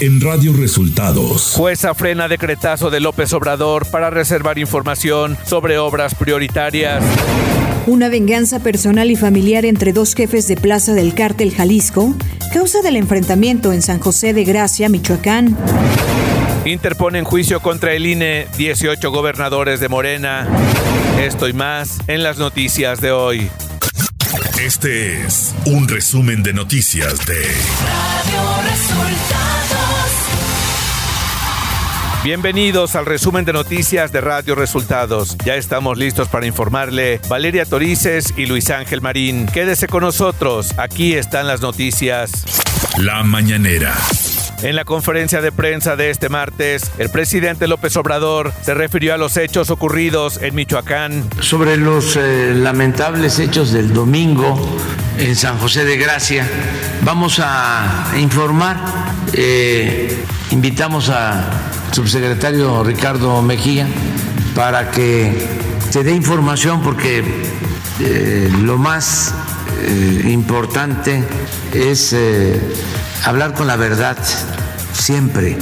en Radio Resultados. Jueza frena decretazo de López Obrador para reservar información sobre obras prioritarias. Una venganza personal y familiar entre dos jefes de plaza del cártel Jalisco, causa del enfrentamiento en San José de Gracia, Michoacán. Interponen juicio contra el INE 18 gobernadores de Morena. Esto y más en las noticias de hoy. Este es un resumen de noticias de Radio Resultados. Bienvenidos al resumen de noticias de Radio Resultados. Ya estamos listos para informarle Valeria Torices y Luis Ángel Marín. Quédese con nosotros, aquí están las noticias. La mañanera. En la conferencia de prensa de este martes, el presidente López Obrador se refirió a los hechos ocurridos en Michoacán. Sobre los eh, lamentables hechos del domingo en San José de Gracia, vamos a informar. Eh, invitamos al subsecretario Ricardo Mejía para que se dé información porque eh, lo más importante es hablar con la verdad siempre.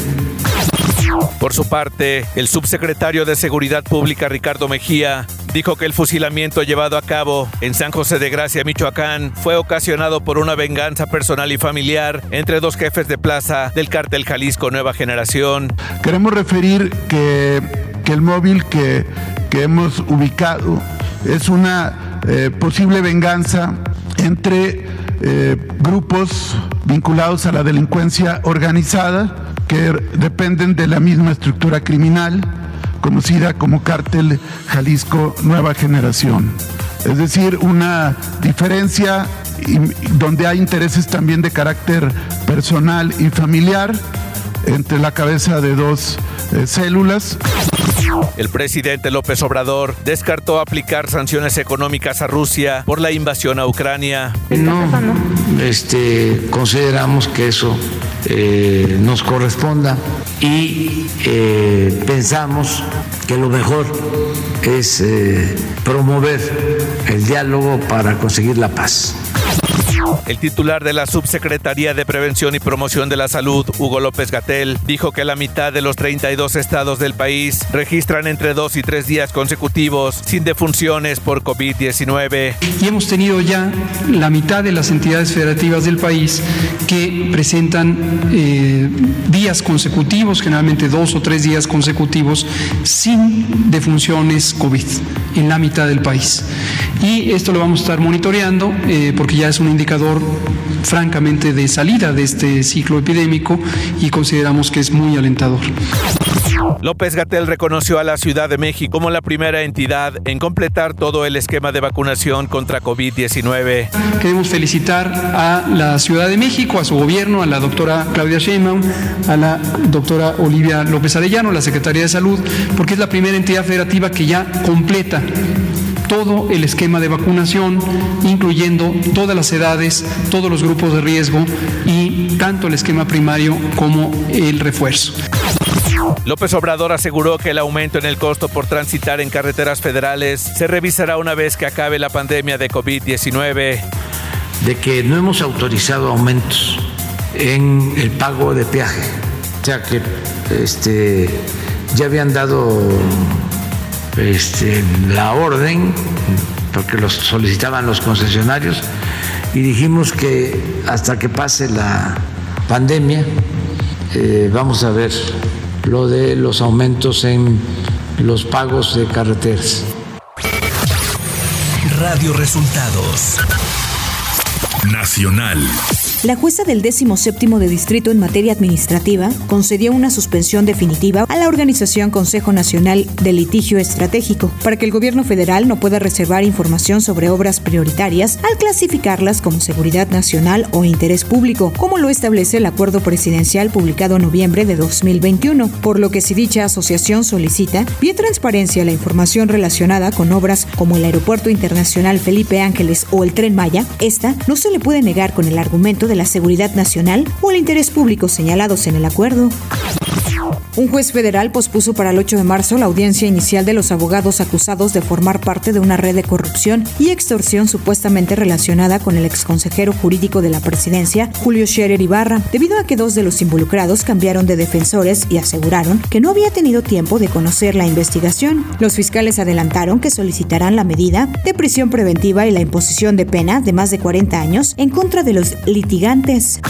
Por su parte, el subsecretario de Seguridad Pública Ricardo Mejía dijo que el fusilamiento llevado a cabo en San José de Gracia, Michoacán, fue ocasionado por una venganza personal y familiar entre dos jefes de plaza del cártel Jalisco Nueva Generación. Queremos referir que, el móvil que, hemos ubicado es una eh, posible venganza entre eh, grupos vinculados a la delincuencia organizada que dependen de la misma estructura criminal conocida como Cártel Jalisco Nueva Generación. Es decir, una diferencia donde hay intereses también de carácter personal y familiar entre la cabeza de dos eh, células. El presidente López Obrador descartó aplicar sanciones económicas a Rusia por la invasión a Ucrania. No, este, consideramos que eso eh, nos corresponda y eh, pensamos que lo mejor es promover el diálogo para conseguir la paz. El titular de la Subsecretaría de Prevención y Promoción de la Salud, Hugo López Gatel, dijo que la mitad de los 32 estados del país registran entre dos y tres días consecutivos sin defunciones por COVID-19. Y hemos tenido ya la mitad de las entidades federativas del país que presentan eh, días consecutivos, generalmente dos o tres días consecutivos, sin defunciones COVID en la mitad del país. Y esto lo vamos a estar monitoreando eh, porque ya es un indicador francamente de salida de este ciclo epidémico y consideramos que es muy alentador. López Gatel reconoció a la Ciudad de México como la primera entidad en completar todo el esquema de vacunación contra COVID-19. Queremos felicitar a la Ciudad de México, a su gobierno, a la doctora Claudia Sheinbaum, a la doctora Olivia López Arellano, la Secretaría de Salud, porque es la primera entidad federativa que ya completa todo el esquema de vacunación, incluyendo todas las edades, todos los grupos de riesgo y tanto el esquema primario como el refuerzo. López Obrador aseguró que el aumento en el costo por transitar en carreteras federales se revisará una vez que acabe la pandemia de COVID-19. De que no hemos autorizado aumentos en el pago de peaje. O sea que este, ya habían dado este, la orden, porque los solicitaban los concesionarios, y dijimos que hasta que pase la pandemia eh, vamos a ver lo de los aumentos en los pagos de carreteras. Radio Resultados Nacional. La jueza del 17 de Distrito en materia administrativa concedió una suspensión definitiva a la organización Consejo Nacional de Litigio Estratégico para que el gobierno federal no pueda reservar información sobre obras prioritarias al clasificarlas como seguridad nacional o interés público, como lo establece el acuerdo presidencial publicado en noviembre de 2021, por lo que si dicha asociación solicita vía transparencia la información relacionada con obras como el Aeropuerto Internacional Felipe Ángeles o el Tren Maya, esta no se le puede negar con el argumento de la seguridad nacional o el interés público señalados en el acuerdo. Un juez federal pospuso para el 8 de marzo la audiencia inicial de los abogados acusados de formar parte de una red de corrupción y extorsión supuestamente relacionada con el exconsejero jurídico de la presidencia, Julio Scherer Ibarra, debido a que dos de los involucrados cambiaron de defensores y aseguraron que no había tenido tiempo de conocer la investigación. Los fiscales adelantaron que solicitarán la medida de prisión preventiva y la imposición de pena de más de 40 años en contra de los litigantes.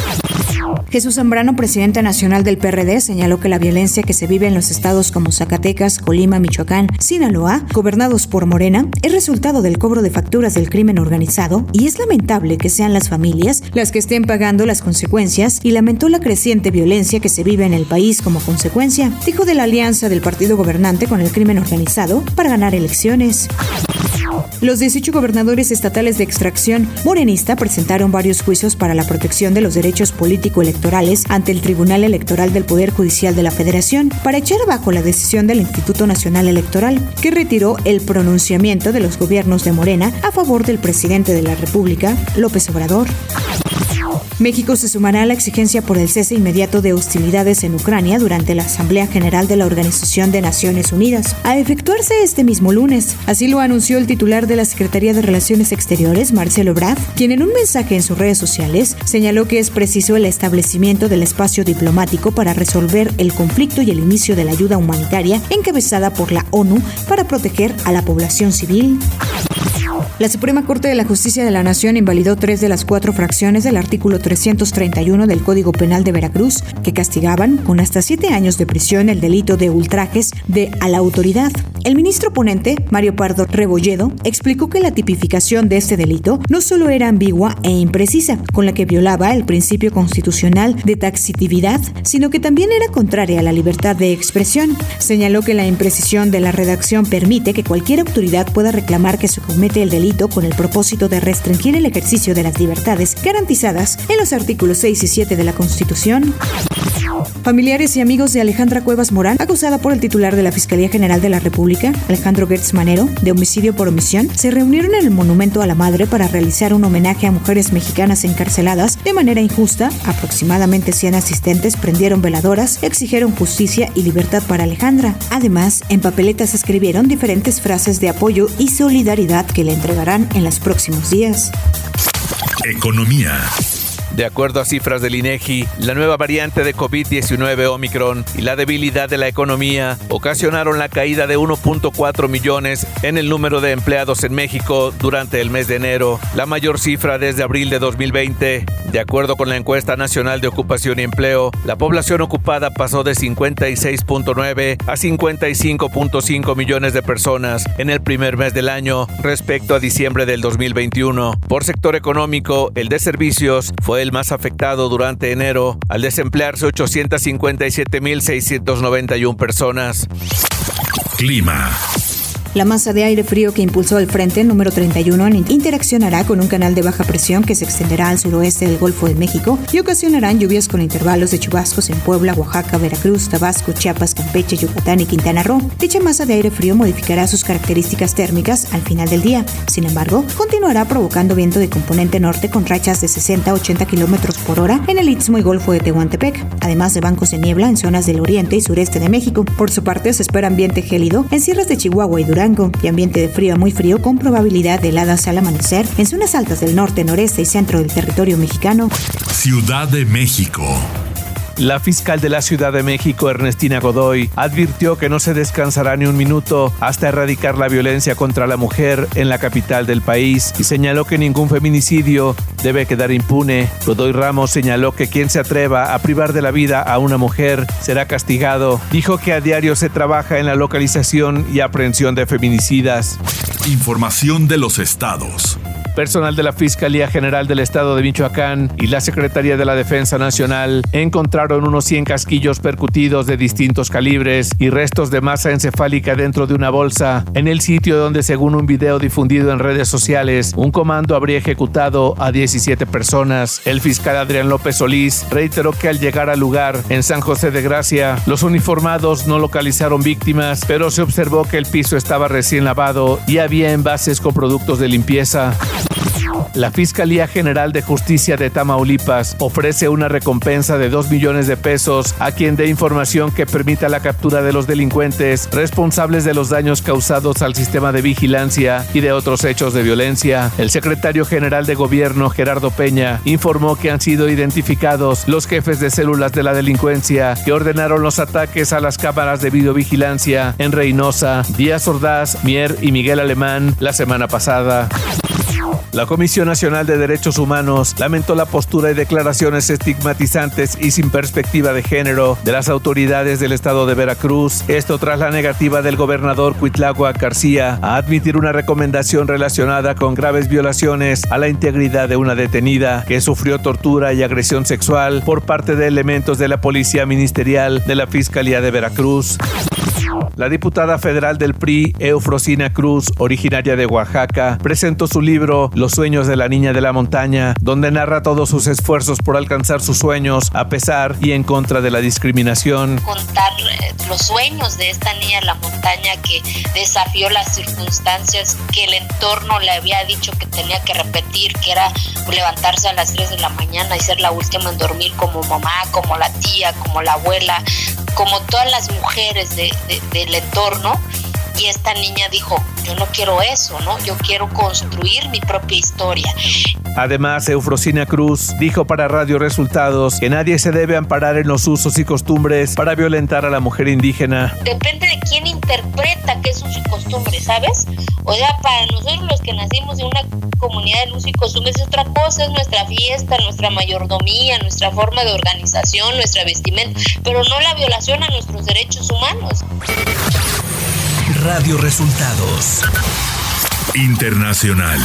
Jesús Zambrano, presidente nacional del PRD, señaló que la violencia que se vive en los estados como Zacatecas, Colima, Michoacán, Sinaloa, gobernados por Morena, es resultado del cobro de facturas del crimen organizado y es lamentable que sean las familias las que estén pagando las consecuencias y lamentó la creciente violencia que se vive en el país como consecuencia, dijo de la alianza del partido gobernante con el crimen organizado para ganar elecciones. Los 18 gobernadores estatales de extracción morenista presentaron varios juicios para la protección de los derechos político-electorales ante el Tribunal Electoral del Poder Judicial de la Federación para echar abajo la decisión del Instituto Nacional Electoral, que retiró el pronunciamiento de los gobiernos de Morena a favor del presidente de la República, López Obrador. México se sumará a la exigencia por el cese inmediato de hostilidades en Ucrania durante la Asamblea General de la Organización de Naciones Unidas, a efectuarse este mismo lunes. Así lo anunció el titular de la Secretaría de Relaciones Exteriores, Marcelo Brad, quien en un mensaje en sus redes sociales señaló que es preciso el establecimiento del espacio diplomático para resolver el conflicto y el inicio de la ayuda humanitaria encabezada por la ONU para proteger a la población civil. La Suprema Corte de la Justicia de la Nación invalidó tres de las cuatro fracciones del artículo 331 del Código Penal de Veracruz que castigaban con hasta siete años de prisión el delito de ultrajes de a la autoridad. El ministro ponente, Mario Pardo Rebolledo, explicó que la tipificación de este delito no solo era ambigua e imprecisa, con la que violaba el principio constitucional de taxitividad, sino que también era contraria a la libertad de expresión. Señaló que la imprecisión de la redacción permite que cualquier autoridad pueda reclamar que se comete el delito con el propósito de restringir el ejercicio de las libertades garantizadas en los artículos 6 y 7 de la Constitución. Familiares y amigos de Alejandra Cuevas Morán, acusada por el titular de la Fiscalía General de la República, Alejandro Gertz Manero, de homicidio por omisión, se reunieron en el Monumento a la Madre para realizar un homenaje a mujeres mexicanas encarceladas de manera injusta. Aproximadamente 100 asistentes prendieron veladoras, exigieron justicia y libertad para Alejandra. Además, en papeletas escribieron diferentes frases de apoyo y solidaridad que le entregarán en los próximos días. Economía. De acuerdo a cifras del INEGI, la nueva variante de COVID-19 Omicron y la debilidad de la economía ocasionaron la caída de 1.4 millones en el número de empleados en México durante el mes de enero, la mayor cifra desde abril de 2020. De acuerdo con la encuesta nacional de ocupación y empleo, la población ocupada pasó de 56.9 a 55.5 millones de personas en el primer mes del año respecto a diciembre del 2021. Por sector económico, el de servicios fue más afectado durante enero, al desemplearse 857.691 personas. Clima. La masa de aire frío que impulsó el frente número 31 interaccionará con un canal de baja presión que se extenderá al suroeste del Golfo de México y ocasionarán lluvias con intervalos de chubascos en Puebla, Oaxaca, Veracruz, Tabasco, Chiapas, Campeche, Yucatán y Quintana Roo. Dicha masa de aire frío modificará sus características térmicas al final del día. Sin embargo, continuará provocando viento de componente norte con rachas de 60 a 80 kilómetros por hora en el Istmo y Golfo de Tehuantepec, además de bancos de niebla en zonas del oriente y sureste de México. Por su parte, se espera ambiente gélido en sierras de Chihuahua y Durango y ambiente de frío a muy frío con probabilidad de heladas al amanecer en zonas altas del norte, noreste y centro del territorio mexicano. Ciudad de México. La fiscal de la Ciudad de México, Ernestina Godoy, advirtió que no se descansará ni un minuto hasta erradicar la violencia contra la mujer en la capital del país y señaló que ningún feminicidio debe quedar impune. Godoy Ramos señaló que quien se atreva a privar de la vida a una mujer será castigado. Dijo que a diario se trabaja en la localización y aprehensión de feminicidas. Información de los estados. Personal de la Fiscalía General del Estado de Michoacán y la Secretaría de la Defensa Nacional encontraron unos 100 casquillos percutidos de distintos calibres y restos de masa encefálica dentro de una bolsa en el sitio donde, según un video difundido en redes sociales, un comando habría ejecutado a 17 personas. El fiscal Adrián López Solís reiteró que al llegar al lugar en San José de Gracia, los uniformados no localizaron víctimas, pero se observó que el piso estaba recién lavado y había envases con productos de limpieza. La Fiscalía General de Justicia de Tamaulipas ofrece una recompensa de 2 millones de pesos a quien dé información que permita la captura de los delincuentes responsables de los daños causados al sistema de vigilancia y de otros hechos de violencia. El secretario general de gobierno, Gerardo Peña, informó que han sido identificados los jefes de células de la delincuencia que ordenaron los ataques a las cámaras de videovigilancia en Reynosa, Díaz Ordaz, Mier y Miguel Alemán la semana pasada. La Comisión Nacional de Derechos Humanos lamentó la postura y declaraciones estigmatizantes y sin perspectiva de género de las autoridades del estado de Veracruz, esto tras la negativa del gobernador Cuitlagua García a admitir una recomendación relacionada con graves violaciones a la integridad de una detenida que sufrió tortura y agresión sexual por parte de elementos de la Policía Ministerial de la Fiscalía de Veracruz. La diputada federal del PRI, Eufrosina Cruz, originaria de Oaxaca, presentó su libro Los sueños de la niña de la montaña, donde narra todos sus esfuerzos por alcanzar sus sueños a pesar y en contra de la discriminación. Contar eh, los sueños de esta niña de la montaña que desafió las circunstancias que el entorno le había dicho que tenía que repetir, que era levantarse a las 3 de la mañana y ser la última en dormir como mamá, como la tía, como la abuela, como todas las mujeres de, del entorno y esta niña dijo, yo no quiero eso, ¿no? Yo quiero construir mi propia historia. Además, Eufrosina Cruz dijo para Radio Resultados que nadie se debe amparar en los usos y costumbres para violentar a la mujer indígena. Depende de quién interpreta qué es uso y costumbre, ¿sabes? O sea, para nosotros los que nacimos en una comunidad de uso y costumbres es otra cosa, es nuestra fiesta, nuestra mayordomía, nuestra forma de organización, nuestra vestimenta, pero no la violación a nuestros derechos humanos. Radio Resultados Internacional.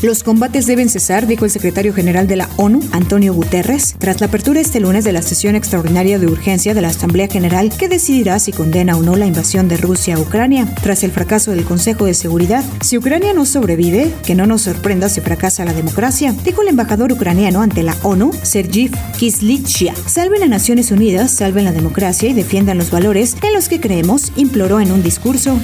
Los combates deben cesar, dijo el secretario general de la ONU, Antonio Guterres, tras la apertura este lunes de la sesión extraordinaria de urgencia de la Asamblea General que decidirá si condena o no la invasión de Rusia a Ucrania. Tras el fracaso del Consejo de Seguridad, si Ucrania no sobrevive, que no nos sorprenda si fracasa la democracia, dijo el embajador ucraniano ante la ONU, Sergei Kislytsia. Salven a Naciones Unidas, salven la democracia y defiendan los valores en los que creemos, imploró en un discurso.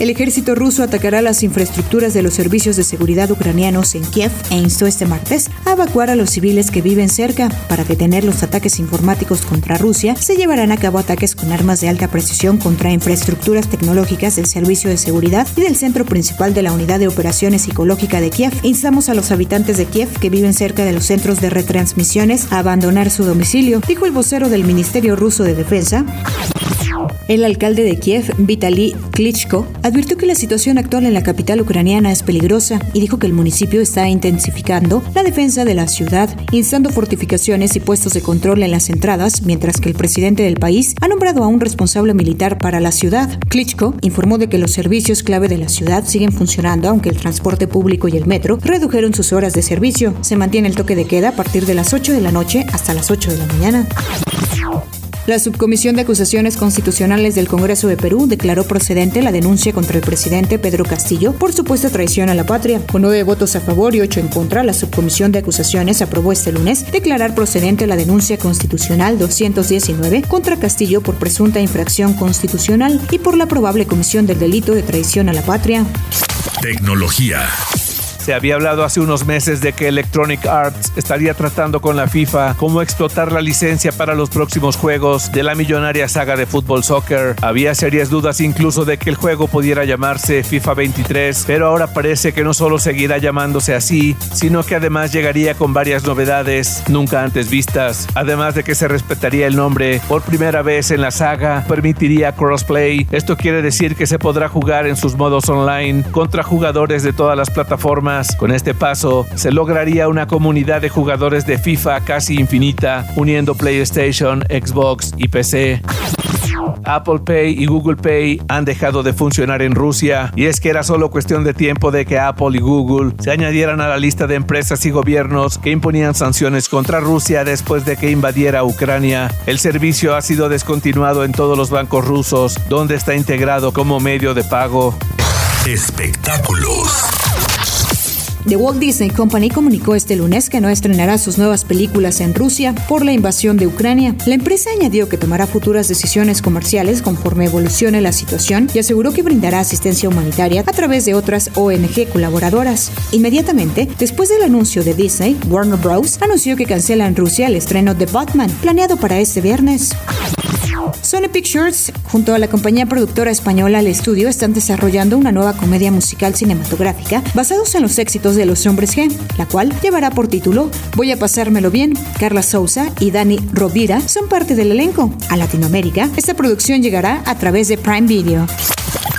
El ejército ruso atacará las infraestructuras de los servicios de seguridad ucranianos en Kiev e instó este martes a evacuar a los civiles que viven cerca. Para detener los ataques informáticos contra Rusia, se llevarán a cabo ataques con armas de alta precisión contra infraestructuras tecnológicas del Servicio de Seguridad y del centro principal de la Unidad de Operaciones Psicológica de Kiev. Instamos a los habitantes de Kiev que viven cerca de los centros de retransmisiones a abandonar su domicilio, dijo el vocero del Ministerio Ruso de Defensa. El alcalde de Kiev, Vitaly Klitschko, advirtió que la situación actual en la capital ucraniana es peligrosa y dijo que el municipio está intensificando la defensa de la ciudad, instando fortificaciones y puestos de control en las entradas, mientras que el presidente del país ha nombrado a un responsable militar para la ciudad. Klitschko informó de que los servicios clave de la ciudad siguen funcionando, aunque el transporte público y el metro redujeron sus horas de servicio. Se mantiene el toque de queda a partir de las 8 de la noche hasta las 8 de la mañana. La Subcomisión de Acusaciones Constitucionales del Congreso de Perú declaró procedente la denuncia contra el presidente Pedro Castillo por supuesta traición a la patria. Con nueve votos a favor y ocho en contra, la Subcomisión de Acusaciones aprobó este lunes declarar procedente la denuncia constitucional 219 contra Castillo por presunta infracción constitucional y por la probable comisión del delito de traición a la patria. Tecnología. Se había hablado hace unos meses de que Electronic Arts estaría tratando con la FIFA cómo explotar la licencia para los próximos juegos de la millonaria saga de fútbol soccer. Había serias dudas incluso de que el juego pudiera llamarse FIFA 23, pero ahora parece que no solo seguirá llamándose así, sino que además llegaría con varias novedades nunca antes vistas. Además de que se respetaría el nombre por primera vez en la saga, permitiría crossplay. Esto quiere decir que se podrá jugar en sus modos online contra jugadores de todas las plataformas con este paso, se lograría una comunidad de jugadores de FIFA casi infinita, uniendo PlayStation, Xbox y PC. Apple Pay y Google Pay han dejado de funcionar en Rusia y es que era solo cuestión de tiempo de que Apple y Google se añadieran a la lista de empresas y gobiernos que imponían sanciones contra Rusia después de que invadiera Ucrania. El servicio ha sido descontinuado en todos los bancos rusos, donde está integrado como medio de pago. Espectáculos. The Walt Disney Company comunicó este lunes que no estrenará sus nuevas películas en Rusia por la invasión de Ucrania. La empresa añadió que tomará futuras decisiones comerciales conforme evolucione la situación y aseguró que brindará asistencia humanitaria a través de otras ONG colaboradoras. Inmediatamente, después del anuncio de Disney, Warner Bros. anunció que cancela en Rusia el estreno de Batman, planeado para este viernes. Sony Pictures, junto a la compañía productora española El Estudio, están desarrollando una nueva comedia musical cinematográfica basados en los éxitos de los hombres G, la cual llevará por título Voy a pasármelo bien. Carla Souza y Dani Rovira son parte del elenco. A Latinoamérica, esta producción llegará a través de Prime Video.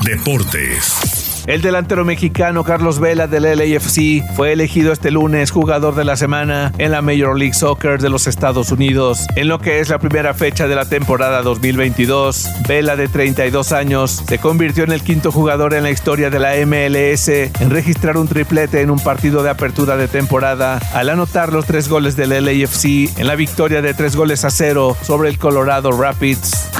Deportes. El delantero mexicano Carlos Vela del LAFC fue elegido este lunes jugador de la semana en la Major League Soccer de los Estados Unidos. En lo que es la primera fecha de la temporada 2022, Vela de 32 años se convirtió en el quinto jugador en la historia de la MLS en registrar un triplete en un partido de apertura de temporada al anotar los tres goles del LAFC en la victoria de tres goles a cero sobre el Colorado Rapids.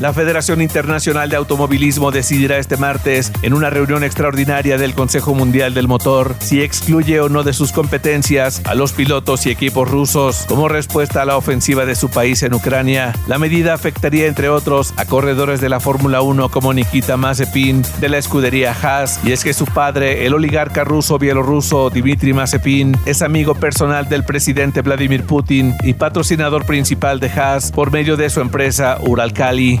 La Federación Internacional de Automovilismo decidirá este martes, en una reunión extraordinaria del Consejo Mundial del Motor, si excluye o no de sus competencias a los pilotos y equipos rusos como respuesta a la ofensiva de su país en Ucrania. La medida afectaría, entre otros, a corredores de la Fórmula 1 como Nikita Mazepin de la escudería Haas, y es que su padre, el oligarca ruso bielorruso Dmitry Mazepin, es amigo personal del presidente Vladimir Putin y patrocinador principal de Haas por medio de su empresa Uralkali.